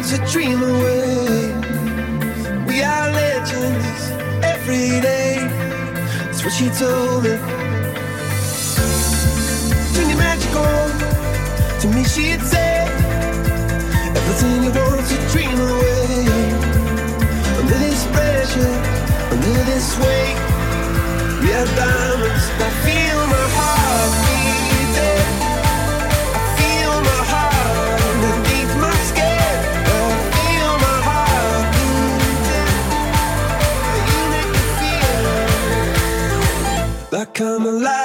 to dream away. We are legends every day. That's what she told me. Turn your magic on. To me, she'd say everything you want to dream away. Under this pressure, under this weight, we are diamonds. I feel my heart beating. Feel alive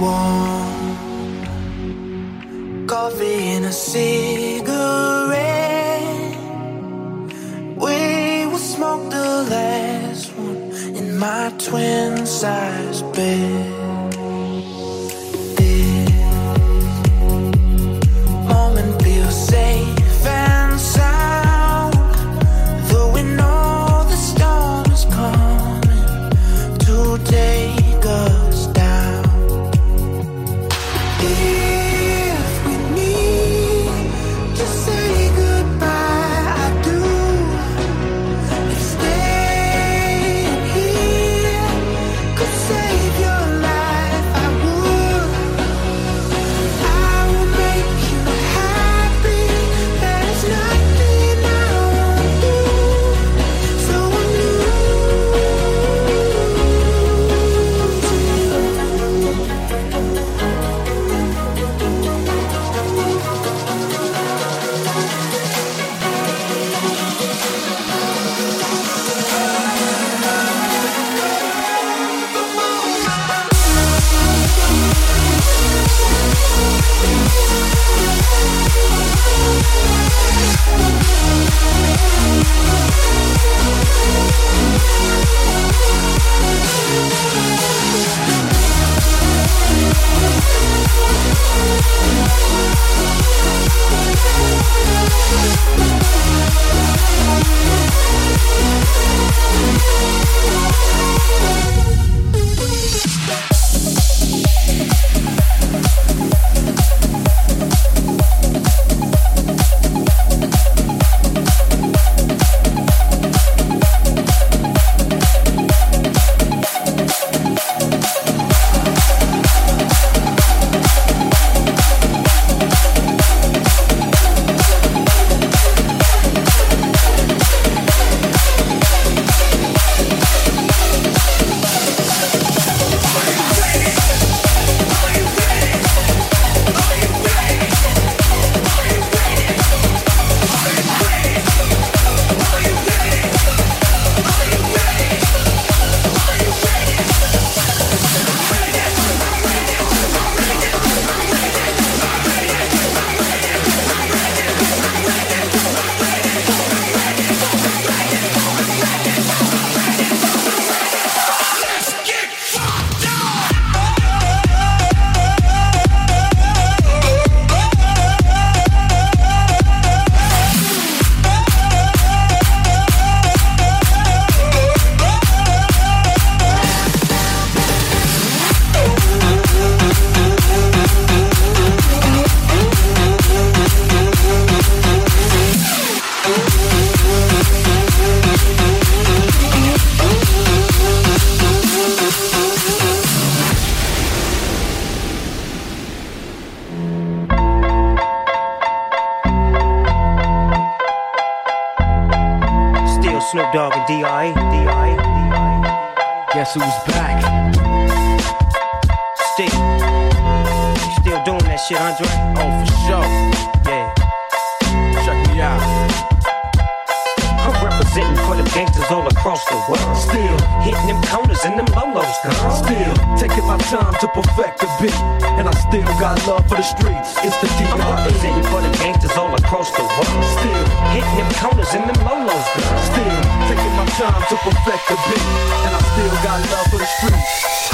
warm. Coffee and a cigarette. We will smoke the last one in my twin size bed. We'll Representing for the gangsters all across the world. Still hitting them corners and them lolos. Girl. Still taking my time to perfect the beat, and I still got love for the streets.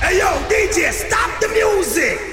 Hey yo, DJ, stop the music!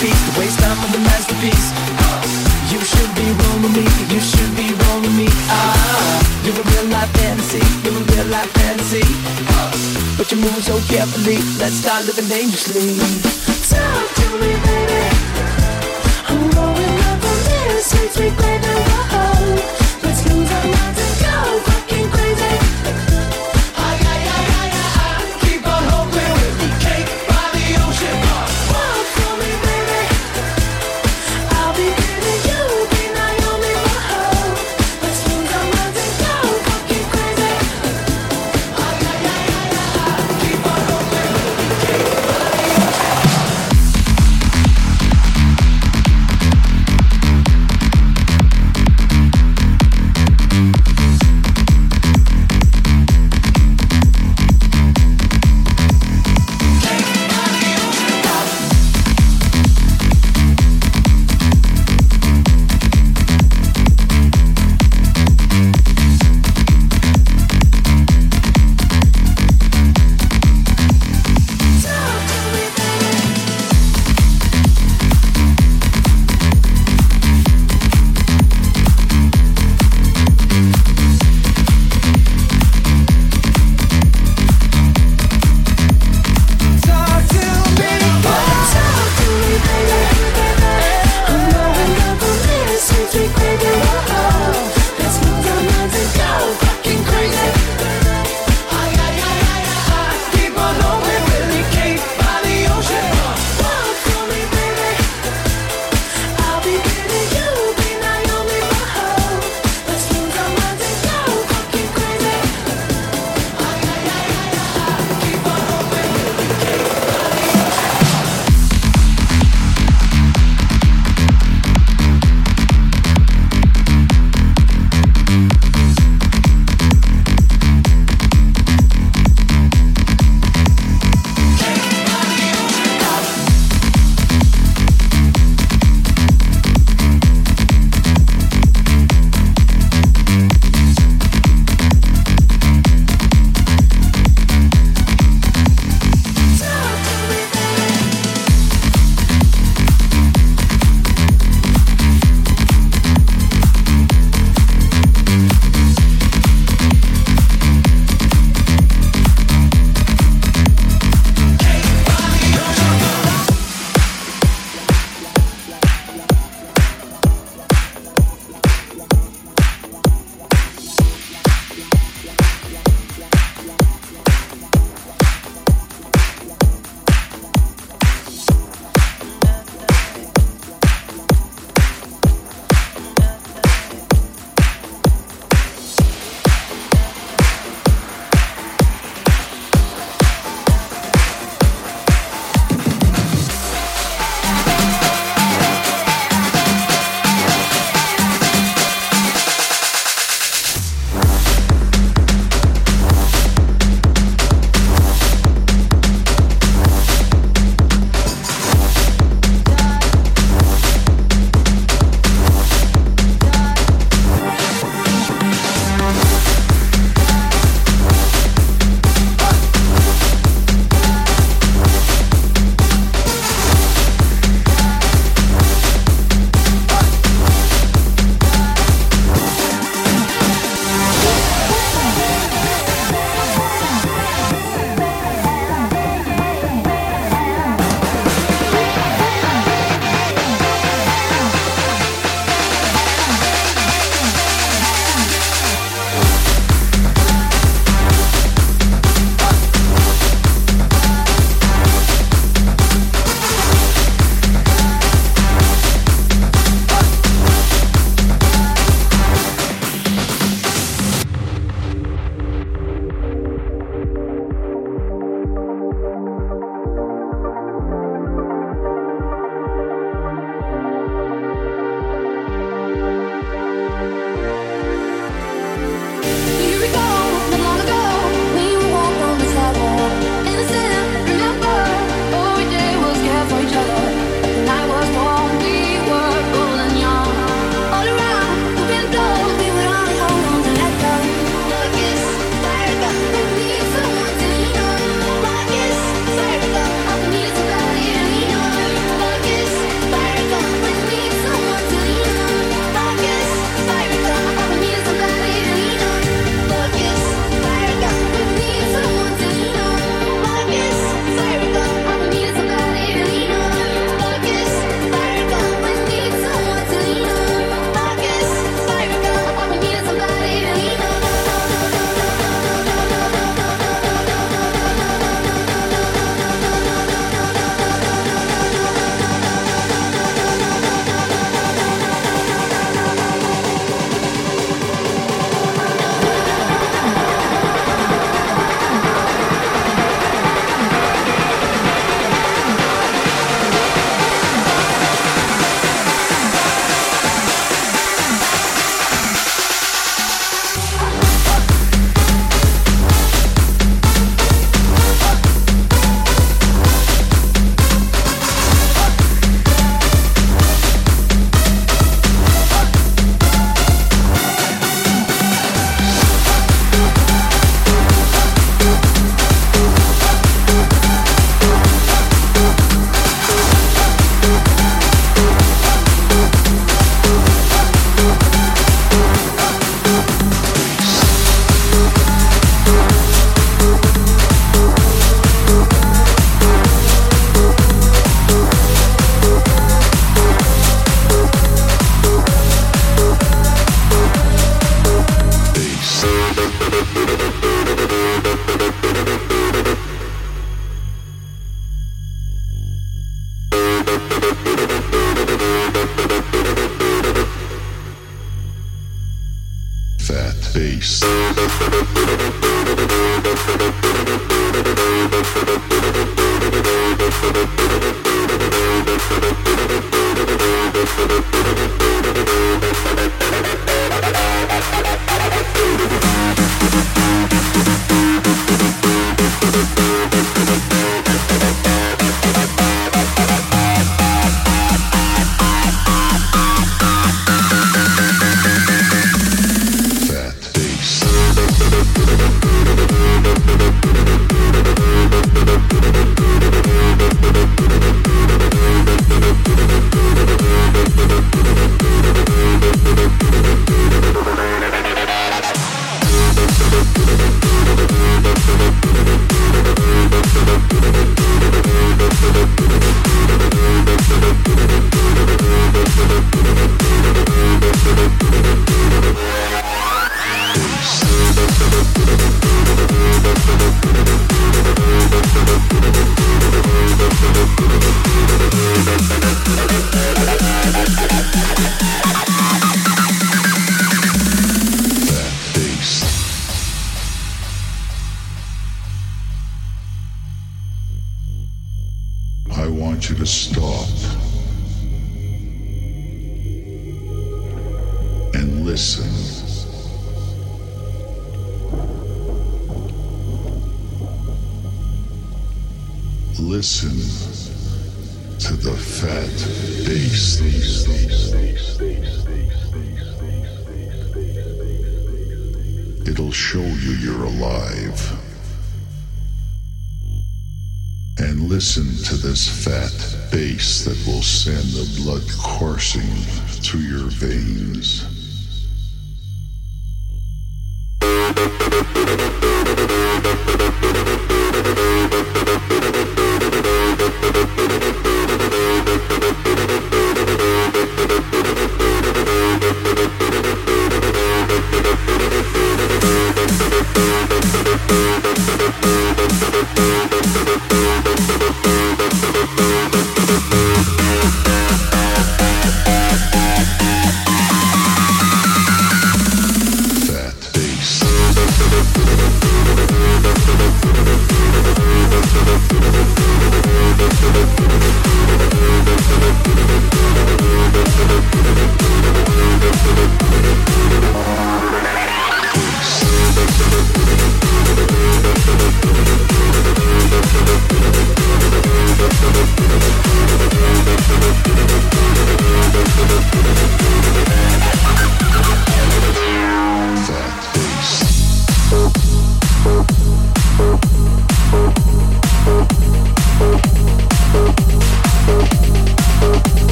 Masterpiece. You should be rolling me, you should be rolling me. Ah, you're a real life fantasy, you're a real life fantasy. But you move so carefully, let's start living dangerously. Talk to me, baby. I'm going up on this sweet grave and whoa. Let's lose our minds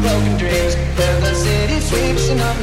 broken dreams, where the city sleeps, and I'm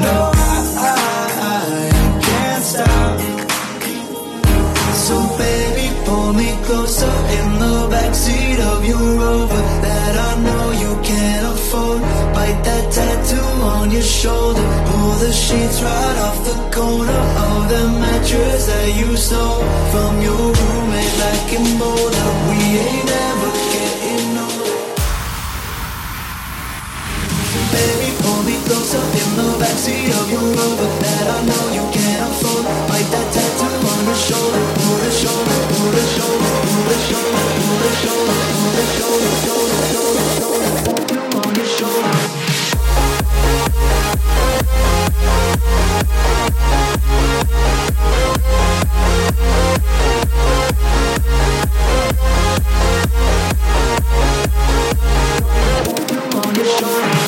No, I, can't stop. So baby, pull me closer in the backseat of your Rover that I know you can't afford. Bite that tattoo on your shoulder. Pull the sheets right off the corner of the mattress that you stole from your roommate back in Boulder. We ain't closer in the backseat of your Rover that I know you can't afford. Bite that tattoo on your shoulder, pull the shoulder, pull the shoulder, pull the shoulder, pull the shoulder, pull the shoulder, shoulder, shoulder, shoulder, tattoo on your shoulder. on your shoulder.